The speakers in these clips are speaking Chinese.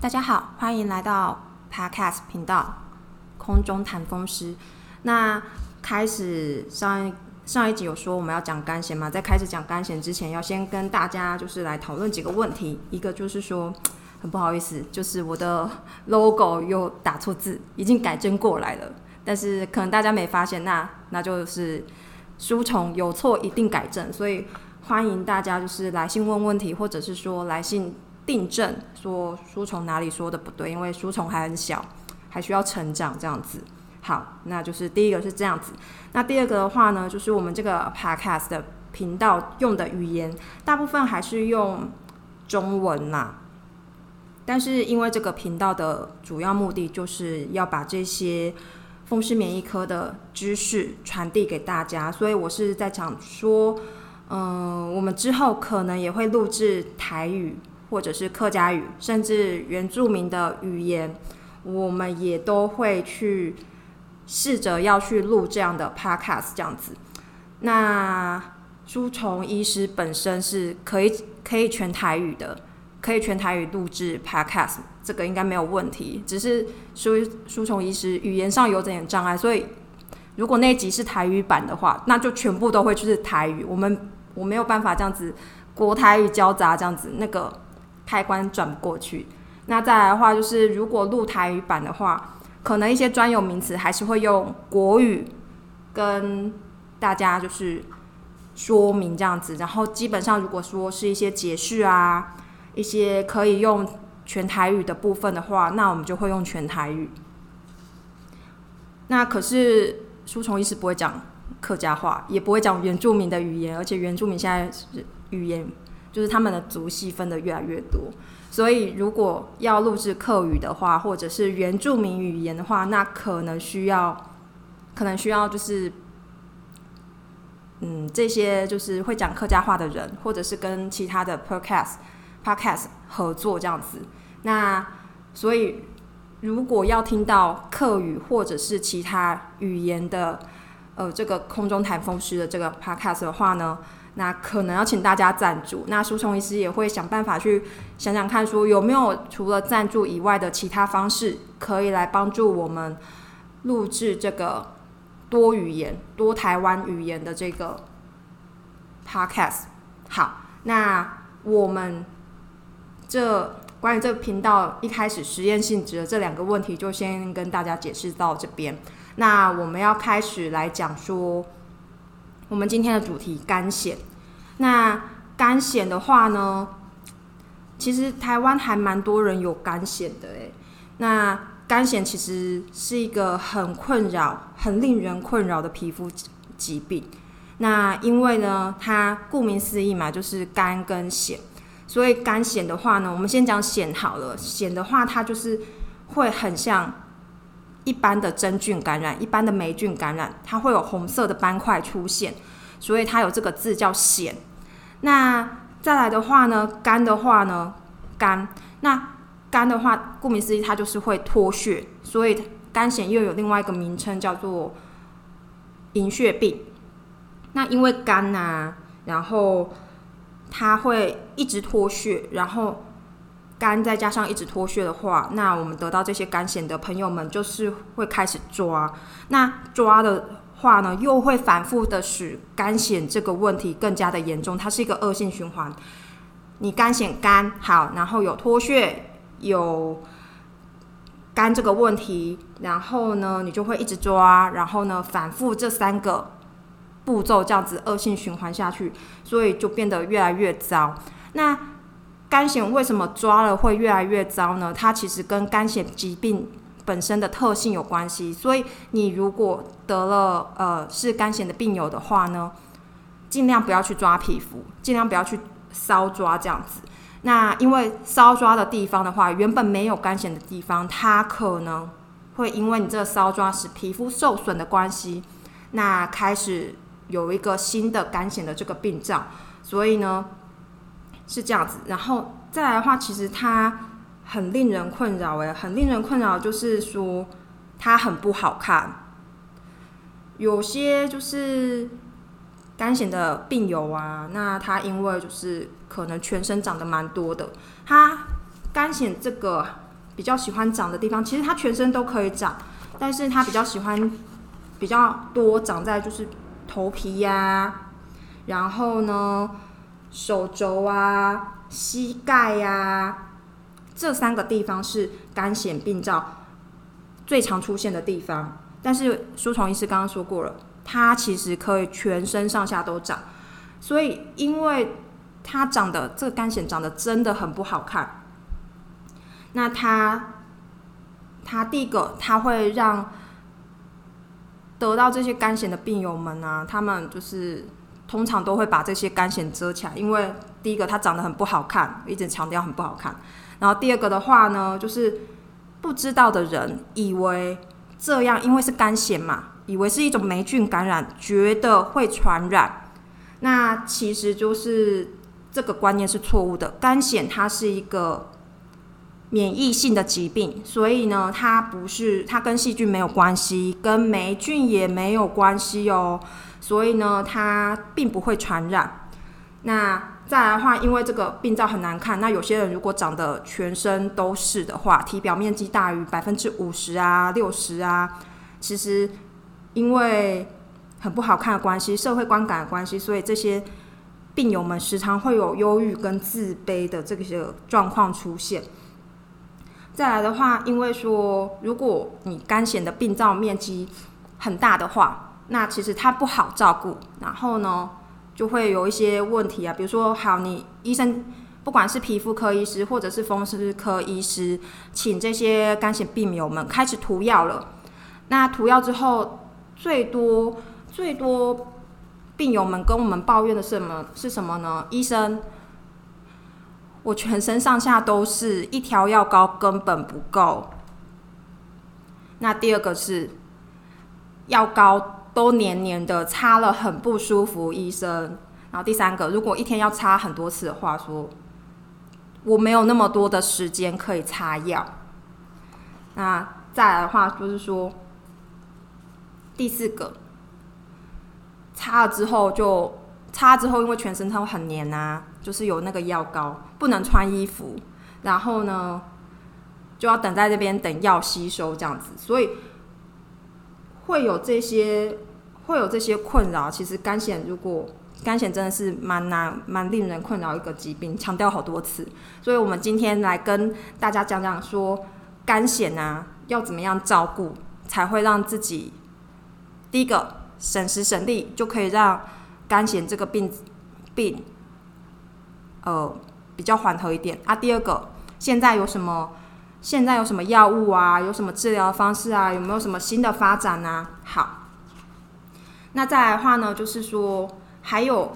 大家好，欢迎来到 Podcast 频道空中谈风师。那开始上一上一集有说我们要讲干弦嘛，在开始讲干弦之前，要先跟大家就是来讨论几个问题。一个就是说，很不好意思，就是我的 logo 又打错字，已经改正过来了，但是可能大家没发现，那那就是书虫有错一定改正，所以欢迎大家就是来信问问题，或者是说来信。订正说书虫哪里说的不对，因为书虫还很小，还需要成长这样子。好，那就是第一个是这样子。那第二个的话呢，就是我们这个 podcast 的频道用的语言大部分还是用中文啦。但是因为这个频道的主要目的就是要把这些风湿免疫科的知识传递给大家，所以我是在讲说，嗯，我们之后可能也会录制台语。或者是客家语，甚至原住民的语言，我们也都会去试着要去录这样的 podcast 这样子。那书虫医师本身是可以可以全台语的，可以全台语录制 podcast，这个应该没有问题。只是书书虫医师语言上有点障碍，所以如果那集是台语版的话，那就全部都会就是台语。我们我没有办法这样子国台语交杂这样子那个。开关转不过去，那再来的话就是，如果录台语版的话，可能一些专有名词还是会用国语跟大家就是说明这样子。然后基本上如果说是一些解释啊，一些可以用全台语的部分的话，那我们就会用全台语。那可是书虫医师不会讲客家话，也不会讲原住民的语言，而且原住民现在是语言。就是他们的族系分的越来越多，所以如果要录制客语的话，或者是原住民语言的话，那可能需要，可能需要就是，嗯，这些就是会讲客家话的人，或者是跟其他的 podcast podcast 合作这样子。那所以如果要听到客语或者是其他语言的，呃，这个空中台风师的这个 podcast 的话呢？那可能要请大家赞助，那书虫医师也会想办法去想想看，说有没有除了赞助以外的其他方式，可以来帮助我们录制这个多语言、多台湾语言的这个 podcast。好，那我们这关于这个频道一开始实验性质的这两个问题，就先跟大家解释到这边。那我们要开始来讲说。我们今天的主题肝癣，那肝癣的话呢，其实台湾还蛮多人有肝癣的诶。那肝癣其实是一个很困扰、很令人困扰的皮肤疾病。那因为呢，它顾名思义嘛，就是肝跟癣，所以肝癣的话呢，我们先讲癣好了。癣的话，它就是会很像。一般的真菌感染，一般的霉菌感染，它会有红色的斑块出现，所以它有这个字叫癣。那再来的话呢，肝的话呢，肝，那肝的话，顾名思义，它就是会脱血，所以肝癣又有另外一个名称叫做银屑病。那因为肝呐，然后它会一直脱血，然后。肝再加上一直脱血的话，那我们得到这些肝癣的朋友们就是会开始抓，那抓的话呢，又会反复的使肝癣这个问题更加的严重，它是一个恶性循环。你肝癣肝好，然后有脱血，有肝这个问题，然后呢，你就会一直抓，然后呢，反复这三个步骤这样子恶性循环下去，所以就变得越来越糟。那肝癣为什么抓了会越来越糟呢？它其实跟肝癣疾病本身的特性有关系。所以你如果得了呃是肝癣的病友的话呢，尽量不要去抓皮肤，尽量不要去搔抓这样子。那因为搔抓的地方的话，原本没有肝癣的地方，它可能会因为你这个搔抓使皮肤受损的关系，那开始有一个新的肝癣的这个病灶。所以呢。是这样子，然后再来的话，其实它很令人困扰诶，很令人困扰，就是说它很不好看。有些就是肝癣的病友啊，那他因为就是可能全身长得蛮多的，他肝癣这个比较喜欢长的地方，其实它全身都可以长，但是它比较喜欢比较多长在就是头皮呀，然后呢手肘啊、膝盖呀这三个地方是肝癣病灶最常出现的地方。但是书虫医师刚刚说过了，它其实可以全身上下都长，所以因为它长得这个干癣长得真的很不好看。那它，它第一个，它会让得到这些肝癣的病友们呢，他们就是通常都会把这些干癣遮起来，因为第一个它长得很不好看，一直强调很不好看。然后第二个的话呢，就是不知道的人以为这样，因为是干癣嘛，以为是一种霉菌感染，觉得会传染。那其实就是这个观念是错误的，干癣它是一个。免疫性的疾病，所以呢，它不是它跟细菌没有关系，跟霉菌也没有关系哦。所以呢，它并不会传染。那再来的话，因为这个病灶很难看，那有些人如果长得全身都是的话，体表面积大于百分之五十啊、六十啊，其实因为很不好看的关系，社会观感的关系，所以这些病友们时常会有忧郁跟自卑的这些状况出现。再来的话，因为说如果你干癣的病灶面积很大的话，那其实它不好照顾，然后呢就会有一些问题啊，比如说，好，你医生不管是皮肤科医师或者是风湿科医师，请这些干癣病友们开始涂药了。那涂药之后，最多最多病友们跟我们抱怨的是什么？是什么呢？医生。我全身上下都是一条药膏根本不够。那第二个是药膏都黏黏的，擦了很不舒服，医生。然后第三个，如果一天要擦很多次的话，说我没有那么多的时间可以擦药。那再来的话，就是说第四个，擦了之后就擦了之后，因为全身它会很黏啊。就是有那个药膏，不能穿衣服，然后呢，就要等在这边等药吸收这样子，所以会有这些会有这些困扰。其实肝癣如果肝癣真的是蛮难蛮令人困扰一个疾病，强调好多次。所以我们今天来跟大家讲讲说肝癣啊要怎么样照顾，才会让自己第一个省时省力，就可以让肝癣这个病病。呃，比较缓和一点啊。第二个，现在有什么？现在有什么药物啊？有什么治疗方式啊？有没有什么新的发展呢？好，那再来的话呢，就是说，还有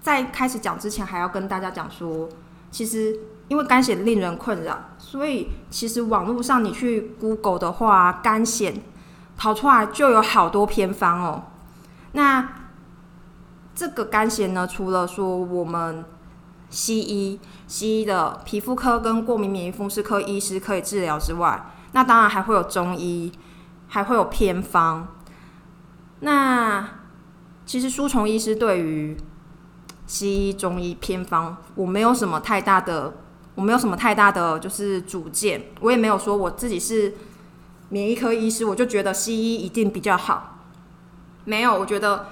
在开始讲之前，还要跟大家讲说，其实因为肝癣令人困扰，所以其实网络上你去 Google 的话，肝癣跑出来就有好多偏方哦。那这个肝癣呢，除了说我们西医、西医的皮肤科跟过敏免疫风湿科医师可以治疗之外，那当然还会有中医，还会有偏方。那其实书虫医师对于西医、中医偏方，我没有什么太大的，我没有什么太大的就是主见，我也没有说我自己是免疫科医师，我就觉得西医一定比较好。没有，我觉得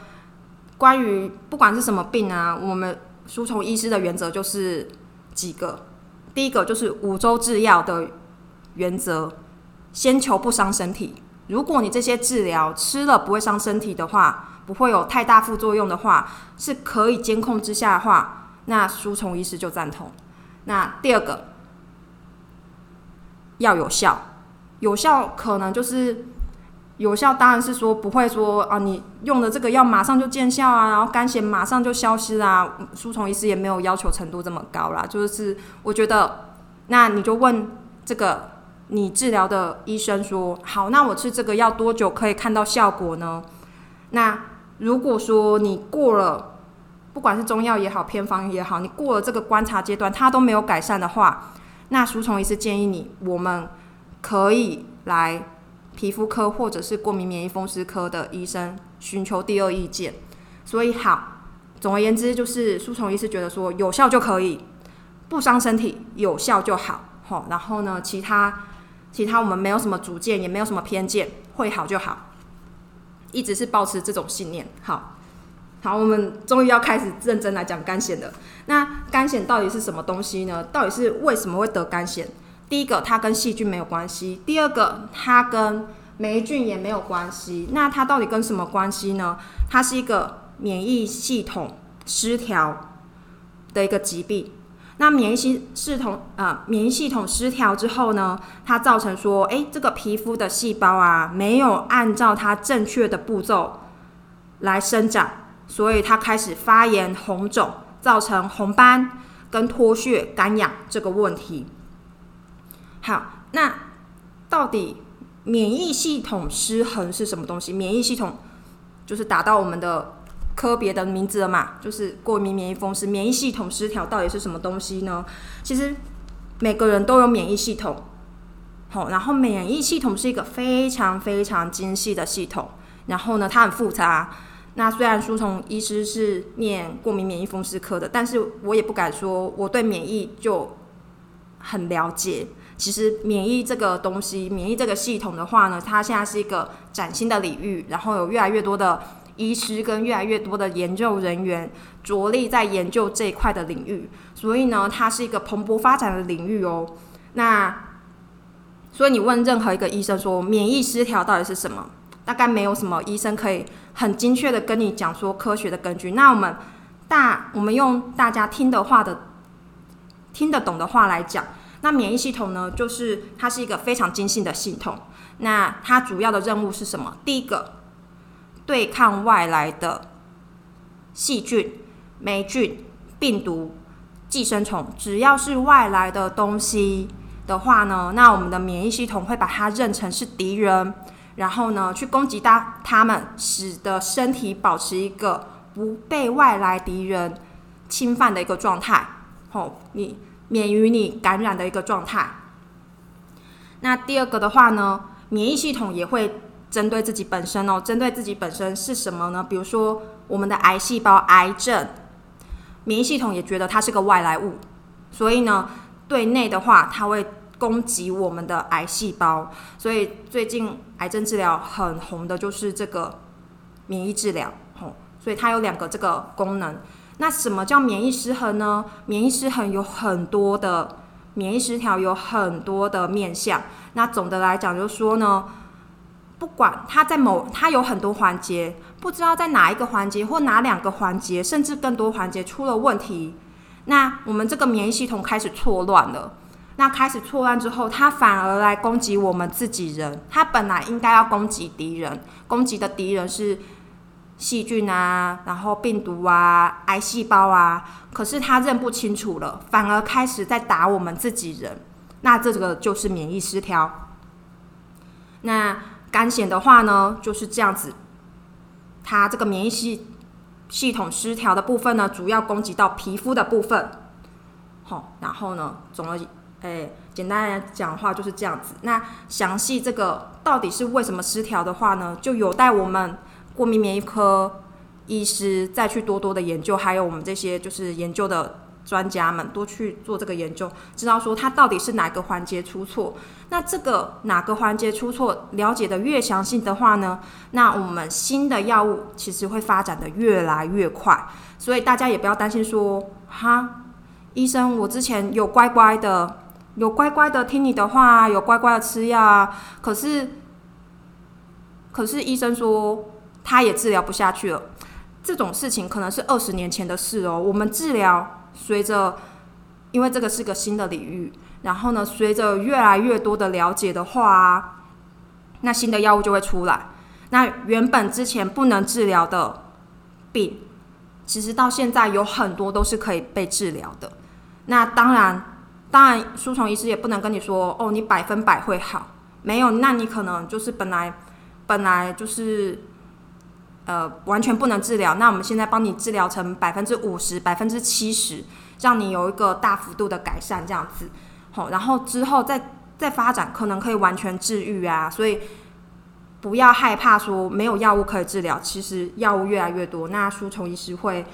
关于不管是什么病啊，我们。书虫医师的原则就是几个，第一个就是五洲制药的原则，先求不伤身体。如果你这些治疗吃了不会伤身体的话，不会有太大副作用的话，是可以监控之下的话，那书虫医师就赞同。那第二个要有效，有效可能就是。有效当然是说不会说啊，你用的这个药马上就见效啊，然后肝癣马上就消失啊。书虫医师也没有要求程度这么高啦，就是我觉得，那你就问这个你治疗的医生说，好，那我吃这个药多久可以看到效果呢？那如果说你过了，不管是中药也好，偏方也好，你过了这个观察阶段，它都没有改善的话，那书虫医师建议你，我们可以来。皮肤科或者是过敏免疫风湿科的医生寻求第二意见，所以好，总而言之就是书虫医师觉得说有效就可以，不伤身体，有效就好，好，然后呢，其他其他我们没有什么主见，也没有什么偏见，会好就好，一直是保持这种信念。好，好，我们终于要开始认真来讲肝藓了。那肝藓到底是什么东西呢？到底是为什么会得肝藓？第一个，它跟细菌没有关系；第二个，它跟霉菌也没有关系。那它到底跟什么关系呢？它是一个免疫系统失调的一个疾病。那免疫系系统呃，免疫系统失调之后呢，它造成说，哎，这个皮肤的细胞啊，没有按照它正确的步骤来生长，所以它开始发炎、红肿，造成红斑跟脱屑、干痒这个问题。好，那到底免疫系统失衡是什么东西？免疫系统就是打到我们的。科别的名字了嘛，就是过敏免疫风湿，免疫系统失调到底是什么东西呢？其实每个人都有免疫系统，好，然后免疫系统是一个非常非常精细的系统，然后呢，它很复杂。那虽然书虫医师是念过敏免疫风湿科的，但是我也不敢说我对免疫就很了解。其实免疫这个东西，免疫这个系统的话呢，它现在是一个崭新的领域，然后有越来越多的。医师跟越来越多的研究人员着力在研究这一块的领域，所以呢，它是一个蓬勃发展的领域哦。那所以你问任何一个医生说免疫失调到底是什么，大概没有什么医生可以很精确的跟你讲说科学的根据。那我们大我们用大家听的话的听得懂的话来讲，那免疫系统呢，就是它是一个非常精细的系统。那它主要的任务是什么？第一个。对抗外来的细菌、霉菌、病毒、寄生虫，只要是外来的东西的话呢，那我们的免疫系统会把它认成是敌人，然后呢去攻击它，它们使得身体保持一个不被外来敌人侵犯的一个状态，吼，你免于你感染的一个状态。那第二个的话呢，免疫系统也会。针对自己本身哦，针对自己本身是什么呢？比如说我们的癌细胞、癌症，免疫系统也觉得它是个外来物，所以呢，对内的话，它会攻击我们的癌细胞。所以最近癌症治疗很红的就是这个免疫治疗，吼，所以它有两个这个功能。那什么叫免疫失衡呢？免疫失衡有很多的免疫失调，有很多的面向。那总的来讲，就是说呢。不管它在某，它有很多环节，不知道在哪一个环节或哪两个环节，甚至更多环节出了问题，那我们这个免疫系统开始错乱了。那开始错乱之后，它反而来攻击我们自己人。它本来应该要攻击敌人，攻击的敌人是细菌啊，然后病毒啊，癌细胞啊，可是它认不清楚了，反而开始在打我们自己人。那这个就是免疫失调。那。肝藓的话呢，就是这样子，它这个免疫系系统失调的部分呢，主要攻击到皮肤的部分，好，然后呢，总而诶，简单来讲话就是这样子。那详细这个到底是为什么失调的话呢，就有待我们过敏免疫科医师再去多多的研究，还有我们这些就是研究的。专家们多去做这个研究，知道说它到底是哪个环节出错。那这个哪个环节出错，了解的越详细的话呢，那我们新的药物其实会发展的越来越快。所以大家也不要担心说，哈，医生，我之前有乖乖的，有乖乖的听你的话，有乖乖的吃药啊，可是，可是医生说他也治疗不下去了。这种事情可能是二十年前的事哦，我们治疗。随着，因为这个是个新的领域，然后呢，随着越来越多的了解的话，那新的药物就会出来。那原本之前不能治疗的病，其实到现在有很多都是可以被治疗的。那当然，当然，书虫医师也不能跟你说，哦，你百分百会好，没有，那你可能就是本来本来就是。呃，完全不能治疗。那我们现在帮你治疗成百分之五十、百分之七十，让你有一个大幅度的改善，这样子。好，然后之后再再发展，可能可以完全治愈啊。所以不要害怕说没有药物可以治疗，其实药物越来越多。那书虫医师会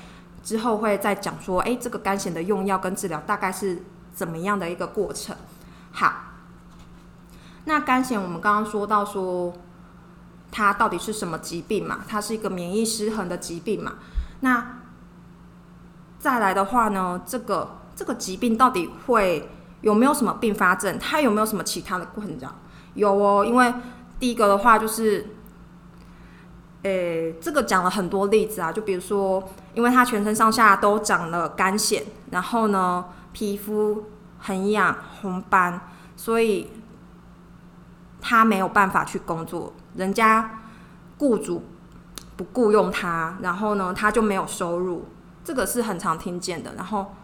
之后会再讲说，哎，这个肝藓的用药跟治疗大概是怎么样的一个过程。好，那肝癣我们刚刚说到说它到底是什么疾病嘛？它是一个免疫失衡的疾病嘛？那再来的话呢，这个这个疾病到底会有没有什么并发症？它有没有什么其他的困扰？有哦，因为第一个的话就是，诶，这个讲了很多例子啊，就比如说，因为他全身上下都长了肝癣，然后呢，皮肤很痒、红斑，所以他没有办法去工作，人家雇主不雇佣他，然后呢，他就没有收入，这个是很常听见的。然后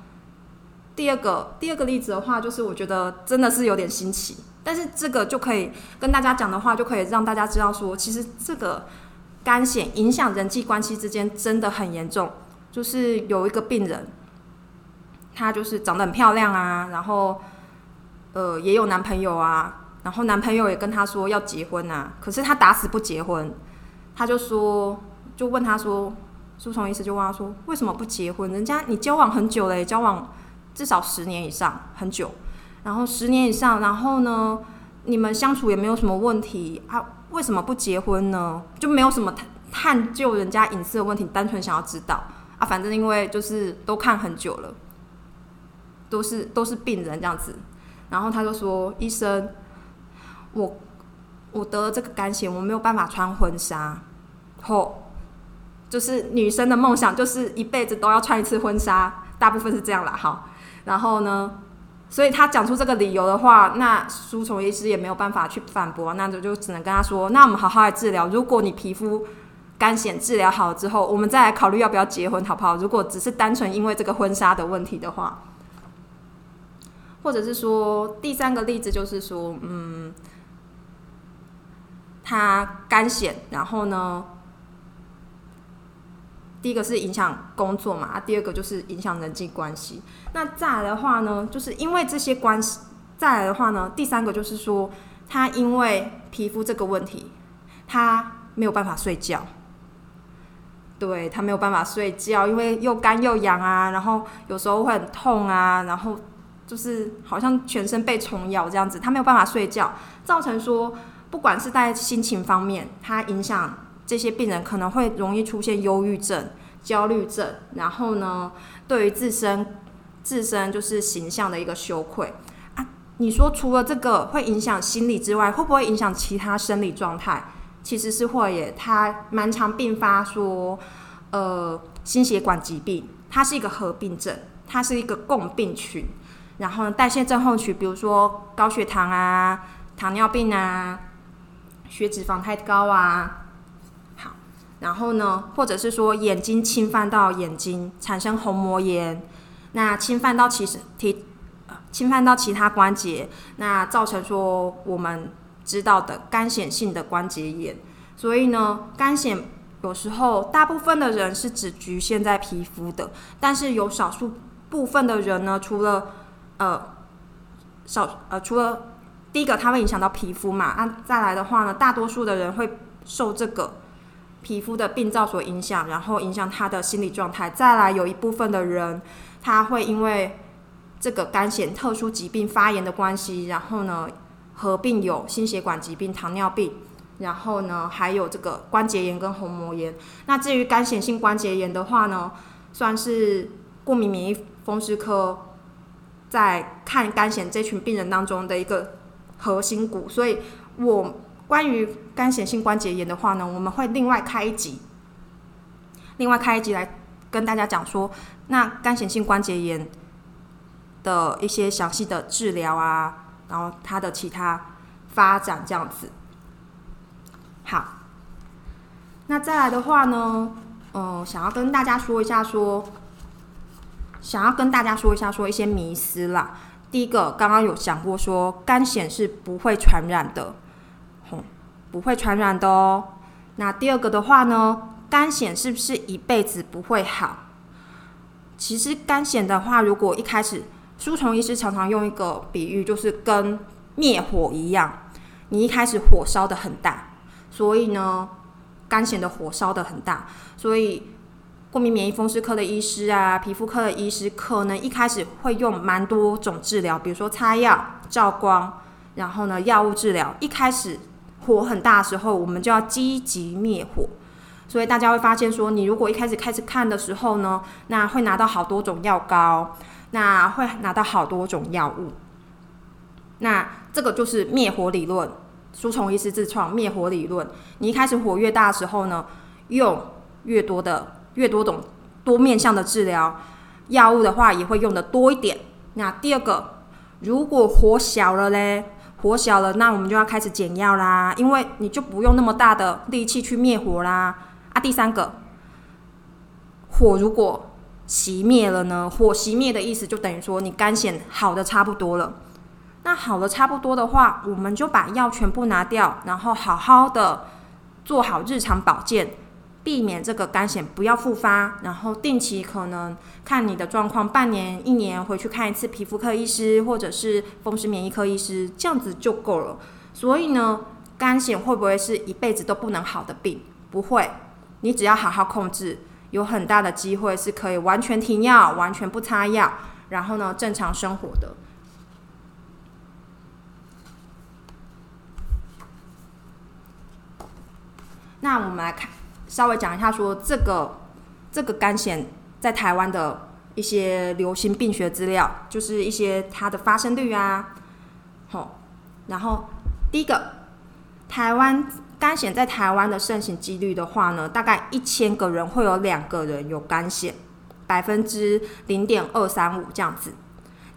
第二个第二个例子的话，就是我觉得真的是有点新奇。但是这个就可以跟大家讲的话，就可以让大家知道说，其实这个肝险影响人际关系之间真的很严重。就是有一个病人，她就是长得很漂亮啊，然后呃也有男朋友啊，然后男朋友也跟她说要结婚啊，可是她打死不结婚。她就说，就问她说，书虫医师就问她说，为什么不结婚？人家你交往很久了，交往至少十年以上，很久。然后十年以上，然后呢，你们相处也没有什么问题啊？为什么不结婚呢？就没有什么探探究人家隐私的问题，单纯想要知道啊？反正因为就是都看很久了，都是都是病人这样子。然后他就说：“医生，我我得了这个肝癣，我没有办法穿婚纱。后就是女生的梦想就是一辈子都要穿一次婚纱，大部分是这样啦。好，然后呢？”所以他讲出这个理由的话，那书虫医师也没有办法去反驳，那就就只能跟他说：那我们好好来治疗。如果你皮肤干癣治疗好了之后，我们再来考虑要不要结婚，好不好？如果只是单纯因为这个婚纱的问题的话，或者是说第三个例子就是说，嗯，他干癣，然后呢？第一个是影响工作嘛，第二个就是影响人际关系。那再来的话呢，就是因为这些关系，再来的话呢，第三个就是说，他因为皮肤这个问题，他没有办法睡觉。对他没有办法睡觉，因为又干又痒啊，然后有时候会很痛啊，然后就是好像全身被虫咬这样子，他没有办法睡觉，造成说，不管是在心情方面，它影响。这些病人可能会容易出现忧郁症、焦虑症，然后呢，对于自身自身就是形象的一个羞愧啊。你说除了这个会影响心理之外，会不会影响其他生理状态？其实是会耶，它蛮常并发说，呃，心血管疾病，它是一个合并症，它是一个共病群。然后代谢症候群，比如说高血糖啊、糖尿病啊、血脂肪太高啊。好然后呢，或者是说眼睛侵犯到眼睛产生虹膜炎，那侵犯到其实体，侵犯到其他关节，那造成说我们知道的干癣性的关节炎。所以呢，干癣有时候大部分的人是只局限在皮肤的，但是有少数部分的人呢，除了呃少呃除了第一个它会影响到皮肤嘛，那再来的话呢，大多数的人会受这个。皮肤的病灶所影响，然后影响他的心理状态。再来，有一部分的人，他会因为这个肝癣特殊疾病发炎的关系，然后呢，合并有心血管疾病、糖尿病，然后呢，还有这个关节炎跟虹膜炎。那至于肝癣性关节炎的话呢，算是过敏免疫风湿科在看肝癣这群病人当中的一个核心股。所以我。关于干癣性关节炎的话呢，我们会另外开一集，另外开一集来跟大家讲说，那干癣性关节炎的一些详细的治疗啊，然后它的其他发展这样子。好，那再来的话呢，嗯，想要跟大家说一下说，想要跟大家说一下说一些迷思啦。第一个，刚刚有讲过说，肝癣是不会传染的。不会传染的哦。那第二个的话呢，肝癣是不是一辈子不会好？其实肝癣的话，如果一开始，书虫医师常常用一个比喻，就是跟灭火一样，你一开始火烧的很大，所以呢，肝癣的火烧的很大，所以过敏免疫风湿科的医师啊，皮肤科的医师，可能一开始会用蛮多种治疗，比如说擦药、照光，然后呢药物治疗。一开始火很大的时候，我们就要积极灭火。所以大家会发现说，你如果一开始开始看的时候呢，那会拿到好多种药膏，那会拿到好多种药物。那这个就是灭火理论，书虫医师自创灭火理论。你一开始火越大的时候呢，用越多的、越多种多面向的治疗药物的话，也会用的多一点。那第二个，如果火小了嘞，火小了，那我们就要开始减药啦，因为你就不用那么大的力气去灭火啦。啊，第三个，火如果熄灭了呢？火熄灭的意思就等于说你肝显好的差不多了。那好的差不多的话，我们就把药全部拿掉，然后好好的做好日常保健，避免这个肝癣不要复发。然后定期可能看你的状况，半年、一年回去看一次皮肤科医师或者是风湿免疫科医师，这样子就够了。所以呢，肝癣会不会是一辈子都不能好的病？不会。你只要好好控制，有很大的机会是可以完全停药、完全不擦药，然后呢正常生活的。那我们来看，稍微讲一下说这个这个肝癣在台湾的一些流行病学资料，就是一些它的发生率啊，好，然后第一个台湾。肝癣在台湾的盛行几率的话呢，大概一千个人会有两个人有肝癣，百分之零点二三五这样子。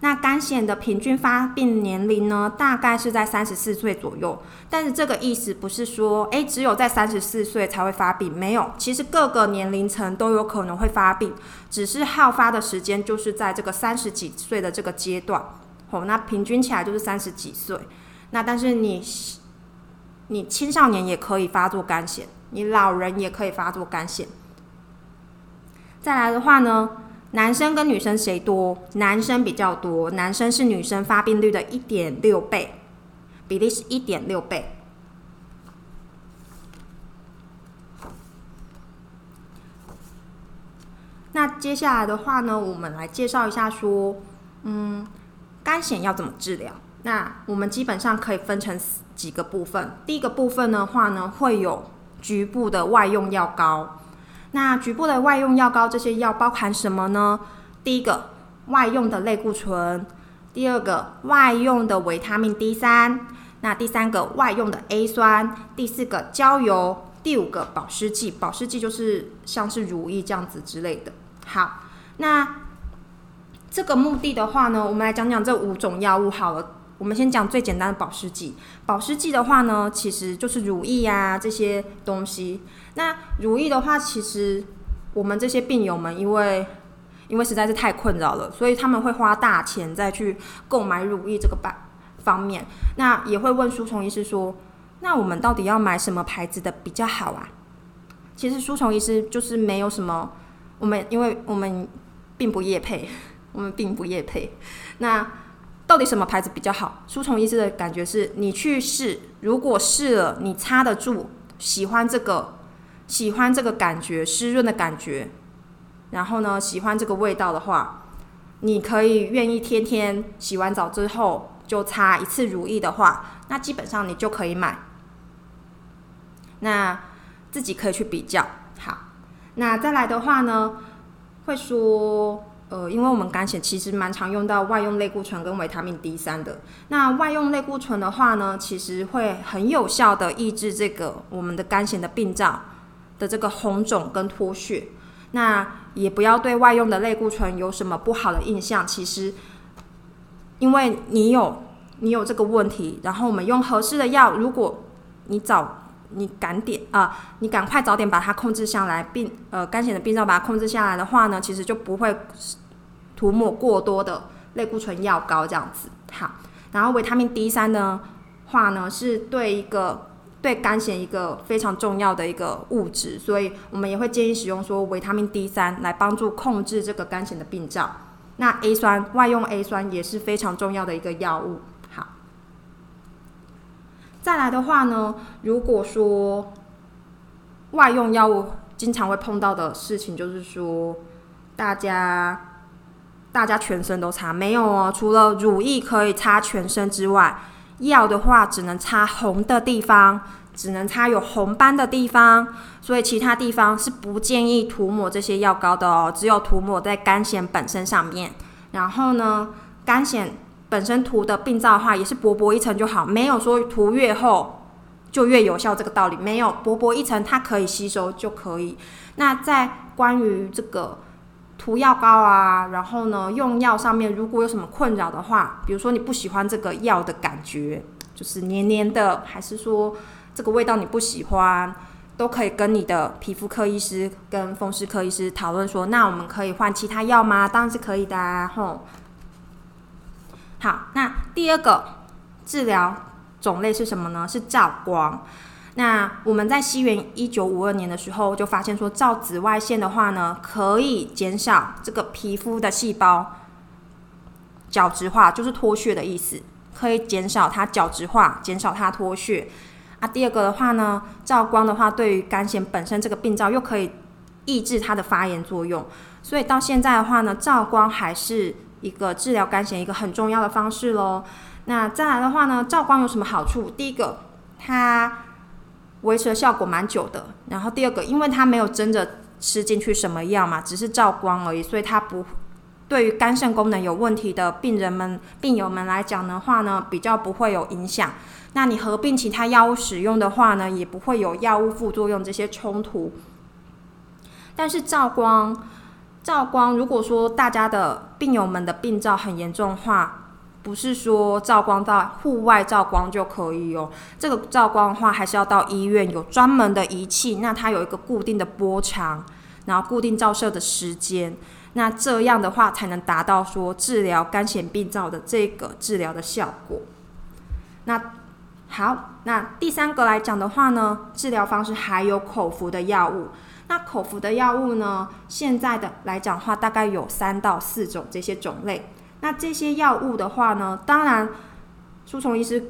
那肝腺的平均发病年龄呢，大概是在三十四岁左右。但是这个意思不是说，诶，只有在三十四岁才会发病，没有，其实各个年龄层都有可能会发病，只是好发的时间就是在这个三十几岁的这个阶段。哦，那平均起来就是三十几岁。那但是你。你青少年也可以发作肝癣，你老人也可以发作肝癣。再来的话呢，男生跟女生谁多？男生比较多，男生是女生发病率的一点六倍，比例是一点六倍。那接下来的话呢，我们来介绍一下说，嗯，肝癣要怎么治疗？那我们基本上可以分成几个部分。第一个部分的话呢，会有局部的外用药膏。那局部的外用药膏，这些药包含什么呢？第一个，外用的类固醇；第二个，外用的维他命 D 三；那第三个，外用的 A 酸；第四个，焦油；第五个，保湿剂。保湿剂就是像是乳液这样子之类的。好，那这个目的的话呢，我们来讲讲这五种药物好了。我们先讲最简单的保湿剂。保湿剂的话呢，其实就是乳液啊这些东西。那乳液的话，其实我们这些病友们，因为因为实在是太困扰了，所以他们会花大钱再去购买乳液这个版方面。那也会问书虫医师说，那我们到底要买什么牌子的比较好啊？其实书虫医师就是没有什么，我们因为我们并不业配，我们并不业配。那到底什么牌子比较好？舒虫医师的感觉是，你去试，如果试了你擦得住，喜欢这个，喜欢这个感觉，湿润的感觉，然后呢，喜欢这个味道的话，你可以愿意天天洗完澡之后就擦一次如意的话，那基本上你就可以买。那自己可以去比较。好，那再来的话呢，会说。呃，因为我们肝血其实蛮常用到外用类固醇跟维他命 D 三的。那外用类固醇的话呢，其实会很有效的抑制这个我们的肝癣的病灶的这个红肿跟脱屑。那也不要对外用的类固醇有什么不好的印象。其实，因为你有你有这个问题，然后我们用合适的药，如果你早你赶点啊，你赶快早点把它控制下来，病呃肝癣的病灶把它控制下来的话呢，其实就不会。涂抹过多的类固醇药膏这样子，好，然后维他命 D 三呢话呢是对一个对肝癣一个非常重要的一个物质，所以我们也会建议使用说维他命 D 三来帮助控制这个肝癣的病灶。那 A 酸外用 A 酸也是非常重要的一个药物。好，再来的话呢，如果说外用药物。经常会碰到的事情就是说，大家大家全身都擦，没有哦，除了乳液可以擦全身之外，药的话只能擦红的地方，只能擦有红斑的地方，所以其他地方是不建议涂抹这些药膏的哦，只有涂抹在干癣本身上面。然后呢，干癣本身涂的病灶的话，也是薄薄一层就好，没有说涂越厚。就越有效，这个道理没有薄薄一层，它可以吸收就可以。那在关于这个涂药膏啊，然后呢用药上面，如果有什么困扰的话，比如说你不喜欢这个药的感觉，就是黏黏的，还是说这个味道你不喜欢，都可以跟你的皮肤科医师跟风湿科医师讨论说，那我们可以换其他药吗？当然是可以的啊。吼，好，那第二个治疗。种类是什么呢？是照光。那我们在西元一九五二年的时候就发现说，照紫外线的话呢，可以减少这个皮肤的细胞角质化，就是脱屑的意思，可以减少它角质化，减少它脱屑。啊，第二个的话呢，照光的话，对于干癣本身这个病灶又可以抑制它的发炎作用。所以到现在的话呢，照光还是一个治疗干癣一个很重要的方式喽。那再来的话呢，照光有什么好处？第一个，它维持的效果蛮久的。然后第二个，因为它没有真的吃进去什么药嘛，只是照光而已，所以它不对于肝肾功能有问题的病人们、病友们来讲的话呢，比较不会有影响。那你合并其他药物使用的话呢，也不会有药物副作用这些冲突。但是照光，照光，如果说大家的病友们的病灶很严重的话，不是说照光到户外照光就可以哦，这个照光的话还是要到医院有专门的仪器，那它有一个固定的波长，然后固定照射的时间，那这样的话才能达到说治疗干癣病灶的这个治疗的效果。那好，那第三个来讲的话呢，治疗方式还有口服的药物。那口服的药物呢，现在的来讲话大概有三到四种这些种类。那这些药物的话呢，当然，书虫医师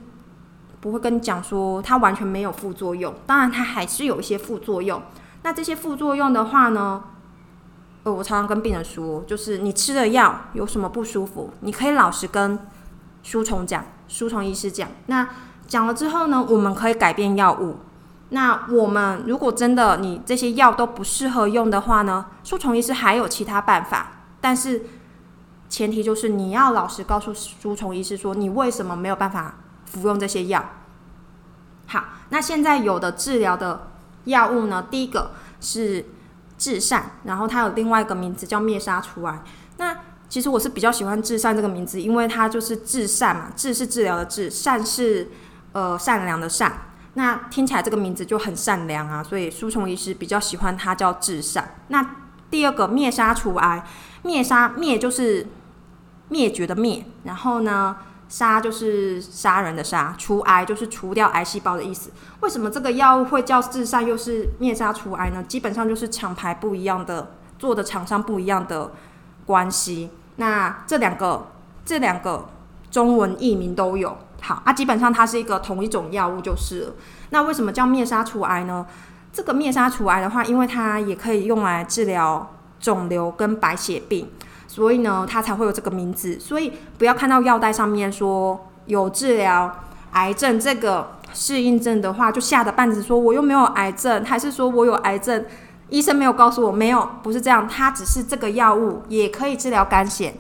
不会跟你讲说它完全没有副作用，当然它还是有一些副作用。那这些副作用的话呢，呃，我常常跟病人说，就是你吃的药有什么不舒服，你可以老实跟书虫讲，书虫医师讲。那讲了之后呢，我们可以改变药物。那我们如果真的你这些药都不适合用的话呢，书虫医师还有其他办法，但是。前提就是你要老实告诉书虫医师说，你为什么没有办法服用这些药。好，那现在有的治疗的药物呢？第一个是治善，然后它有另外一个名字叫灭杀除癌。那其实我是比较喜欢治善这个名字，因为它就是治善嘛，治是治疗的治，善是呃善良的善。那听起来这个名字就很善良啊，所以书虫医师比较喜欢它叫治善。那第二个灭杀除癌，灭杀灭就是。灭绝的灭，然后呢，杀就是杀人的杀，除癌就是除掉癌细胞的意思。为什么这个药物会叫治善又是灭杀除癌呢？基本上就是厂牌不一样的，做的厂商不一样的关系。那这两个这两个中文译名都有。好啊，基本上它是一个同一种药物就是了。那为什么叫灭杀除癌呢？这个灭杀除癌的话，因为它也可以用来治疗肿瘤跟白血病。所以呢，它才会有这个名字。所以不要看到药袋上面说有治疗癌症这个适应症的话，就吓得半死，说我又没有癌症，还是说我有癌症？医生没有告诉我，没有，不是这样。它只是这个药物也可以治疗肝癣，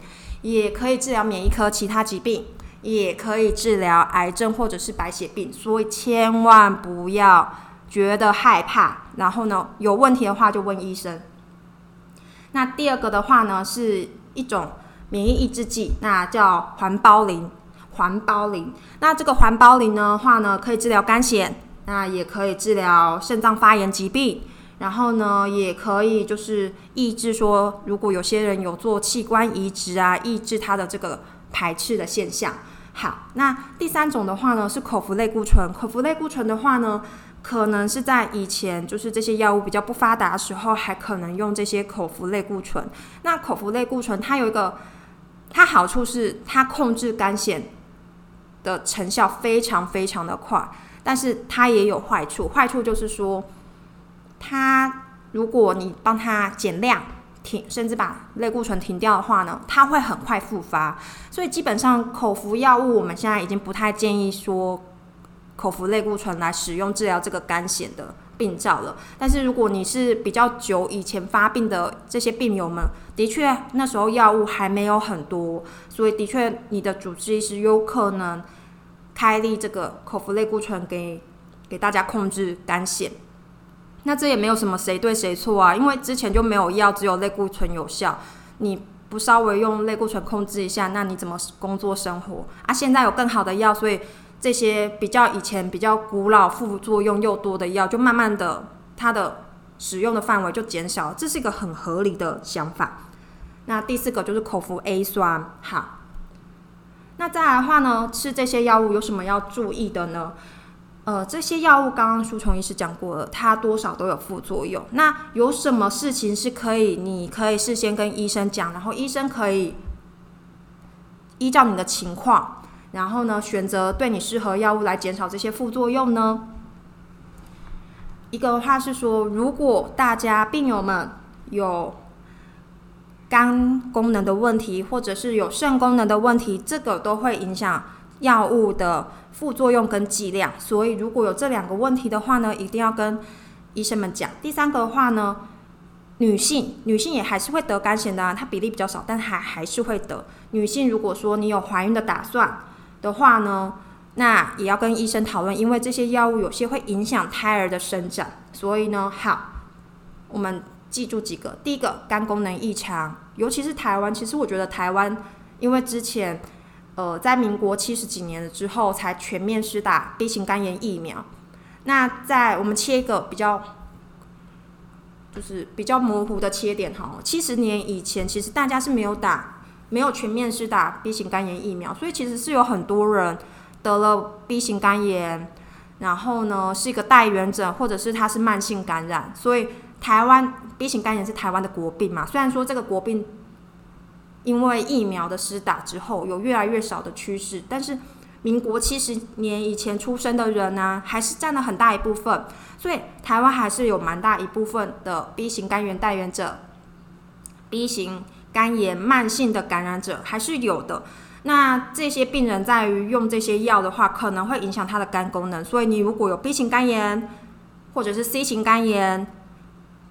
也可以治疗免疫科其他疾病，也可以治疗癌症或者是白血病。所以千万不要觉得害怕，然后呢，有问题的话就问医生。那第二个的话呢是。一种免疫抑制剂，那叫环孢林。环孢林，那这个环孢林的话呢，可以治疗肝癣，那也可以治疗肾脏发炎疾病，然后呢，也可以就是抑制说，如果有些人有做器官移植啊，抑制它的这个排斥的现象。好，那第三种的话呢，是口服类固醇。口服类固醇的话呢。可能是在以前，就是这些药物比较不发达的时候，还可能用这些口服类固醇。那口服类固醇它有一个，它好处是它控制肝腺的成效非常非常的快，但是它也有坏处。坏处就是说，它如果你帮它减量停，甚至把类固醇停掉的话呢，它会很快复发。所以基本上口服药物，我们现在已经不太建议说口服类固醇来使用治疗这个肝癣的病灶了。但是如果你是比较久以前发病的这些病友们，的确那时候药物还没有很多，所以的确你的主治医师有可能开立这个口服类固醇给给大家控制肝癣。那这也没有什么谁对谁错啊，因为之前就没有药，只有类固醇有效。你不稍微用类固醇控制一下，那你怎么工作生活啊？现在有更好的药，所以这些比较以前比较古老、副作用又多的药，就慢慢的它的使用的范围就减少，这是一个很合理的想法。那第四个就是口服 A 酸，好。那再来的话呢，吃这些药物有什么要注意的呢？呃，这些药物刚刚舒琼医师讲过了，它多少都有副作用。那有什么事情是可以，你可以事先跟医生讲，然后医生可以依照你的情况，然后呢选择对你适合药物来减少这些副作用呢？一个的话是说，如果大家病友们有肝功能的问题，或者是有肾功能的问题，这个都会影响药物的。副作用跟剂量，所以如果有这两个问题的话呢，一定要跟医生们讲。第三个的话呢，女性女性也还是会得肝癣的，它比例比较少，但还还是会得。女性如果说你有怀孕的打算的话呢，那也要跟医生讨论，因为这些药物有些会影响胎儿的生长。所以呢，好，我们记住几个。第一个，肝功能异常，尤其是台湾，其实我觉得台湾因为之前。呃，在民国七十几年了之后，才全面施打 B 型肝炎疫苗。那在我们切一个比较，就是比较模糊的切点哈。七十年以前，其实大家是没有打，没有全面施打 B 型肝炎疫苗，所以其实是有很多人得了 B 型肝炎，然后呢是一个带源者，或者是他是慢性感染。所以台湾 B 型肝炎是台湾的国病嘛？虽然说这个国病。因为疫苗的施打之后，有越来越少的趋势，但是民国七十年以前出生的人呢，还是占了很大一部分，所以台湾还是有蛮大一部分的 B 型肝炎带源者，B 型肝炎慢性的感染者还是有的。那这些病人在于用这些药的话，可能会影响他的肝功能，所以你如果有 B 型肝炎，或者是 C 型肝炎，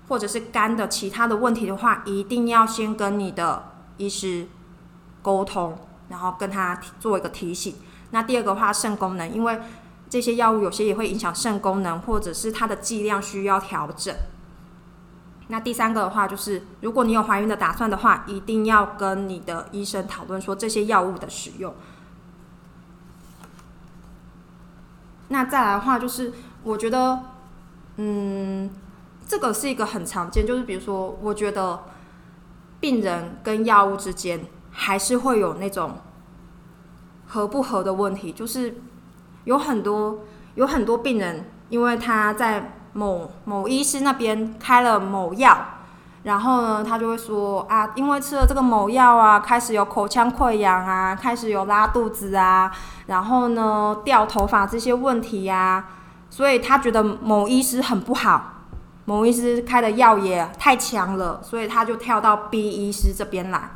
或者是肝的其他的问题的话，一定要先跟你的。医师沟通，然后跟他做一个提醒。那第二个话，肾功能，因为这些药物有些也会影响肾功能，或者是它的剂量需要调整。那第三个的话，就是如果你有怀孕的打算的话，一定要跟你的医生讨论说这些药物的使用。那再来的话，就是我觉得，嗯，这个是一个很常见，就是比如说，我觉得。病人跟药物之间还是会有那种合不合的问题，就是有很多有很多病人，因为他在某某医师那边开了某药，然后呢，他就会说啊，因为吃了这个某药啊，开始有口腔溃疡啊，开始有拉肚子啊，然后呢掉头发这些问题呀，所以他觉得某医师很不好。某医师开的药也太强了，所以他就跳到 B 医师这边来。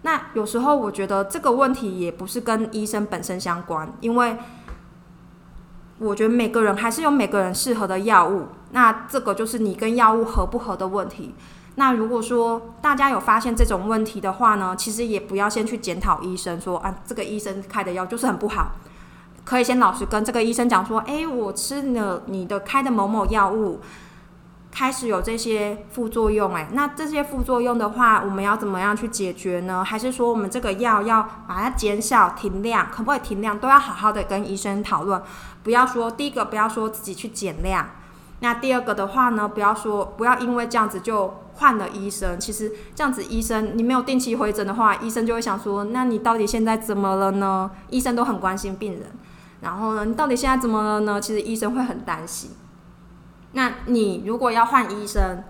那有时候我觉得这个问题也不是跟医生本身相关，因为我觉得每个人还是有每个人适合的药物。那这个就是你跟药物合不合的问题。那如果说大家有发现这种问题的话呢，其实也不要先去检讨医生说啊，这个医生开的药就是很不好。可以先老实跟这个医生讲说，诶，我吃了你的开的某某药物。开始有这些副作用，哎，那这些副作用的话，我们要怎么样去解决呢？还是说我们这个药要把它减少、停量，可不可以停量？都要好好的跟医生讨论。不要说第一个，不要说自己去减量。那第二个的话呢，不要说不要因为这样子就换了医生。其实这样子医生你没有定期回诊的话，医生就会想说，那你到底现在怎么了呢？医生都很关心病人。然后呢，你到底现在怎么了呢？其实医生会很担心。那你如果要换医生，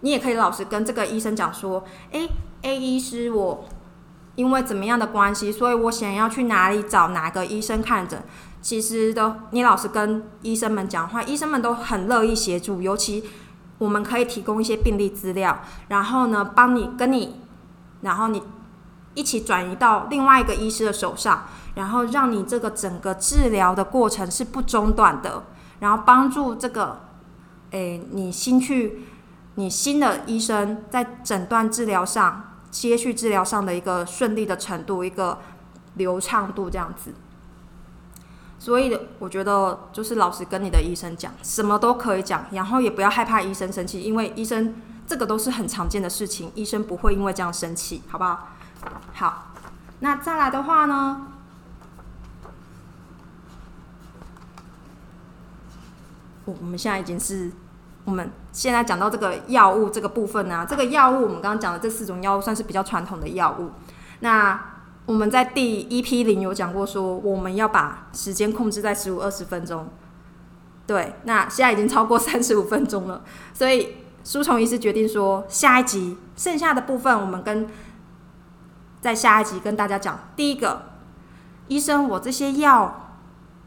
你也可以老实跟这个医生讲说：“诶 a 医师，我因为怎么样的关系，所以我想要去哪里找哪个医生看诊。”其实都你老实跟医生们讲话，医生们都很乐意协助。尤其我们可以提供一些病历资料，然后呢，帮你跟你，然后你一起转移到另外一个医师的手上，然后让你这个整个治疗的过程是不中断的，然后帮助这个，诶，你新去你新的医生在诊断治疗上、接续治疗上的一个顺利的程度、一个流畅度这样子。所以我觉得就是老实跟你的医生讲，什么都可以讲，然后也不要害怕医生生气，因为医生这个都是很常见的事情，医生不会因为这样生气，好不好？好，那再来的话呢，我我们现在已经是我们现在讲到这个药物这个部分呢，这个药物我们刚刚讲的这四种药物算是比较传统的药物，那。我们在第一批零有讲过，说我们要把时间控制在十五二十分钟。对，那现在已经超过 三十五分钟了，所以书虫医师决定说，下一集剩下的部分，我们跟在下一集跟大家讲。第一个，医生，我这些药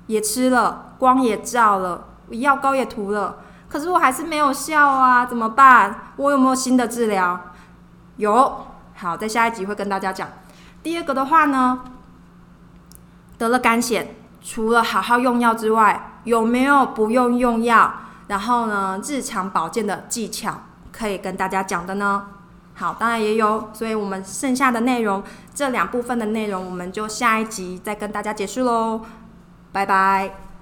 也吃了，光也照了，药膏也涂了，可是我还是没有效啊，怎么办？我有没有新的治疗？有，好，在下一集会跟大家讲。第二个的话呢，得了肝癣，除了好好用药之外，有没有不用用药，然后呢，日常保健的技巧可以跟大家讲的呢？好，当然也有，所以我们剩下的内容，这两部分的内容，我们就下一集再跟大家解释喽，拜拜。